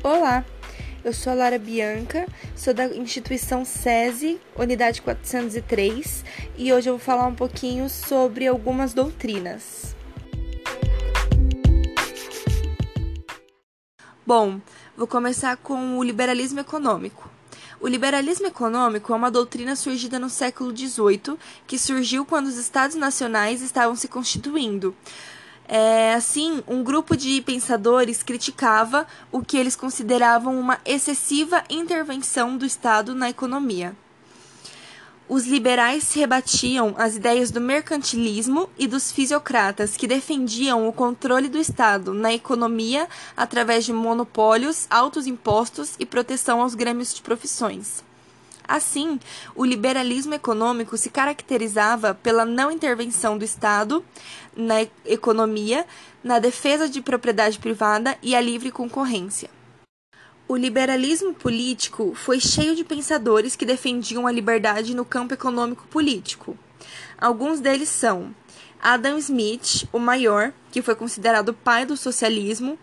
Olá, eu sou a Lara Bianca, sou da instituição SESI, unidade 403, e hoje eu vou falar um pouquinho sobre algumas doutrinas. Bom, vou começar com o liberalismo econômico. O liberalismo econômico é uma doutrina surgida no século XVIII, que surgiu quando os estados nacionais estavam se constituindo. É, assim, um grupo de pensadores criticava o que eles consideravam uma excessiva intervenção do Estado na economia. Os liberais rebatiam as ideias do mercantilismo e dos fisiocratas, que defendiam o controle do Estado na economia através de monopólios, altos impostos e proteção aos grêmios de profissões. Assim, o liberalismo econômico se caracterizava pela não intervenção do Estado na economia, na defesa de propriedade privada e a livre concorrência. O liberalismo político foi cheio de pensadores que defendiam a liberdade no campo econômico-político. Alguns deles são Adam Smith, o maior, que foi considerado pai do socialismo,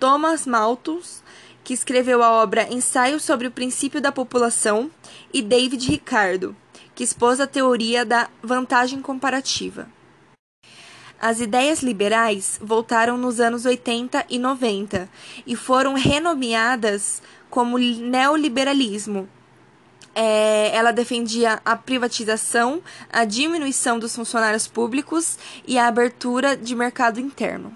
Thomas Malthus, que escreveu a obra Ensaio sobre o Princípio da População, e David Ricardo, que expôs a teoria da vantagem comparativa. As ideias liberais voltaram nos anos 80 e 90 e foram renomeadas como neoliberalismo. É, ela defendia a privatização, a diminuição dos funcionários públicos e a abertura de mercado interno.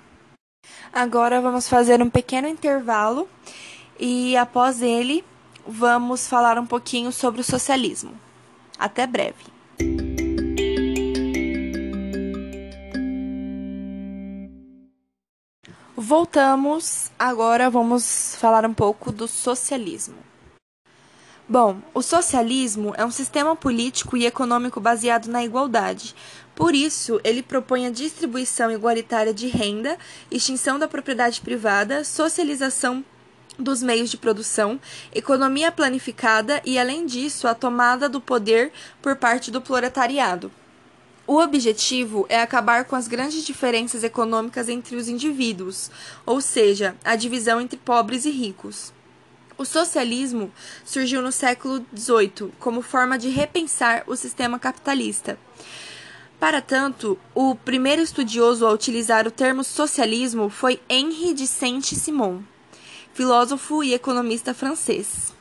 Agora vamos fazer um pequeno intervalo e após ele vamos falar um pouquinho sobre o socialismo. Até breve. Voltamos, agora vamos falar um pouco do socialismo. Bom, o socialismo é um sistema político e econômico baseado na igualdade. Por isso, ele propõe a distribuição igualitária de renda, extinção da propriedade privada, socialização dos meios de produção, economia planificada e, além disso, a tomada do poder por parte do proletariado. O objetivo é acabar com as grandes diferenças econômicas entre os indivíduos, ou seja, a divisão entre pobres e ricos. O socialismo surgiu no século XVIII como forma de repensar o sistema capitalista. Para tanto, o primeiro estudioso a utilizar o termo socialismo foi Henri de Saint-Simon, filósofo e economista francês.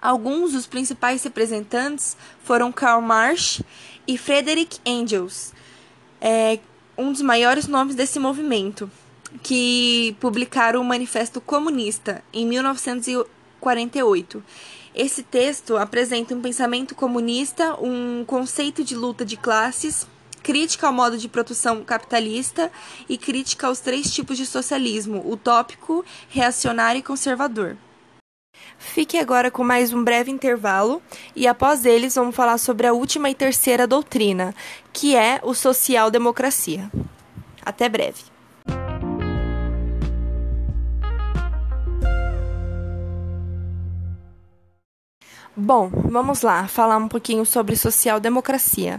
Alguns dos principais representantes foram Karl Marx e Frederick Engels, é, um dos maiores nomes desse movimento, que publicaram o Manifesto Comunista em 1948. Esse texto apresenta um pensamento comunista, um conceito de luta de classes, crítica ao modo de produção capitalista e crítica aos três tipos de socialismo: utópico, reacionário e conservador. Fique agora com mais um breve intervalo e após eles vamos falar sobre a última e terceira doutrina, que é o social-democracia. Até breve. Bom, vamos lá falar um pouquinho sobre social-democracia.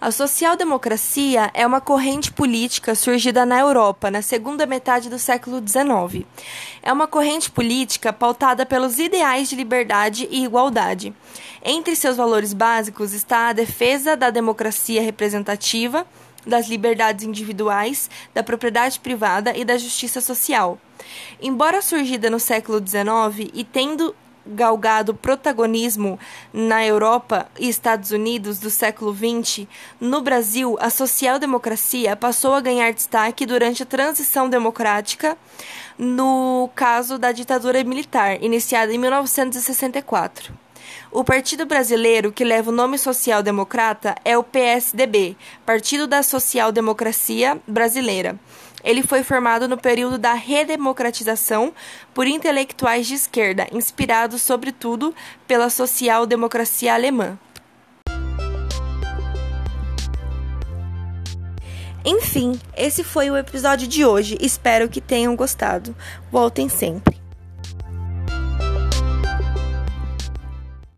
A social-democracia é uma corrente política surgida na Europa na segunda metade do século XIX. É uma corrente política pautada pelos ideais de liberdade e igualdade. Entre seus valores básicos está a defesa da democracia representativa, das liberdades individuais, da propriedade privada e da justiça social. Embora surgida no século XIX e tendo galgado protagonismo na Europa e Estados Unidos do século XX, no Brasil, a social-democracia passou a ganhar destaque durante a transição democrática, no caso da ditadura militar, iniciada em 1964. O partido brasileiro que leva o nome social-democrata é o PSDB, Partido da Social Democracia Brasileira ele foi formado no período da redemocratização por intelectuais de esquerda, inspirados sobretudo pela social-democracia alemã. Enfim, esse foi o episódio de hoje. Espero que tenham gostado. Voltem sempre.